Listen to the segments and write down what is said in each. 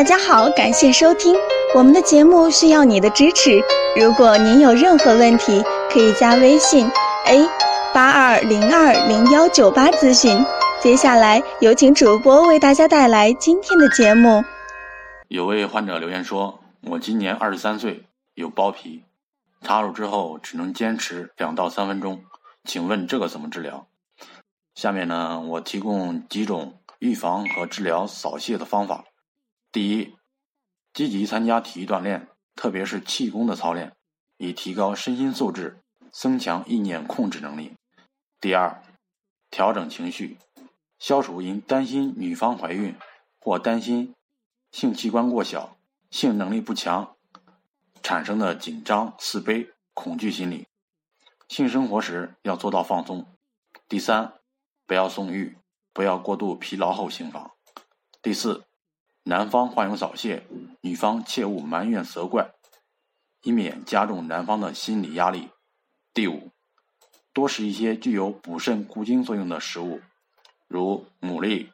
大家好，感谢收听我们的节目，需要你的支持。如果您有任何问题，可以加微信 a 八二零二零幺九八咨询。接下来有请主播为大家带来今天的节目。有位患者留言说：“我今年二十三岁，有包皮，插入之后只能坚持两到三分钟，请问这个怎么治疗？”下面呢，我提供几种预防和治疗扫屑的方法。第一，积极参加体育锻炼，特别是气功的操练，以提高身心素质，增强意念控制能力。第二，调整情绪，消除因担心女方怀孕或担心性器官过小、性能力不强产生的紧张、自卑、恐惧心理。性生活时要做到放松。第三，不要纵欲，不要过度疲劳后行房。第四。男方患有早泄，女方切勿埋怨责怪，以免加重男方的心理压力。第五，多食一些具有补肾固精作用的食物，如牡蛎、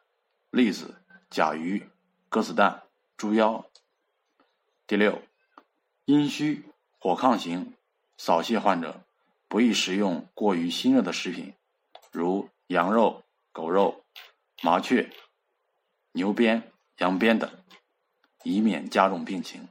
栗子、甲鱼、鸽子蛋、猪腰。第六，阴虚火亢型早泄患者不宜食用过于辛热的食品，如羊肉、狗肉、麻雀、牛鞭。养鞭的，以免加重病情。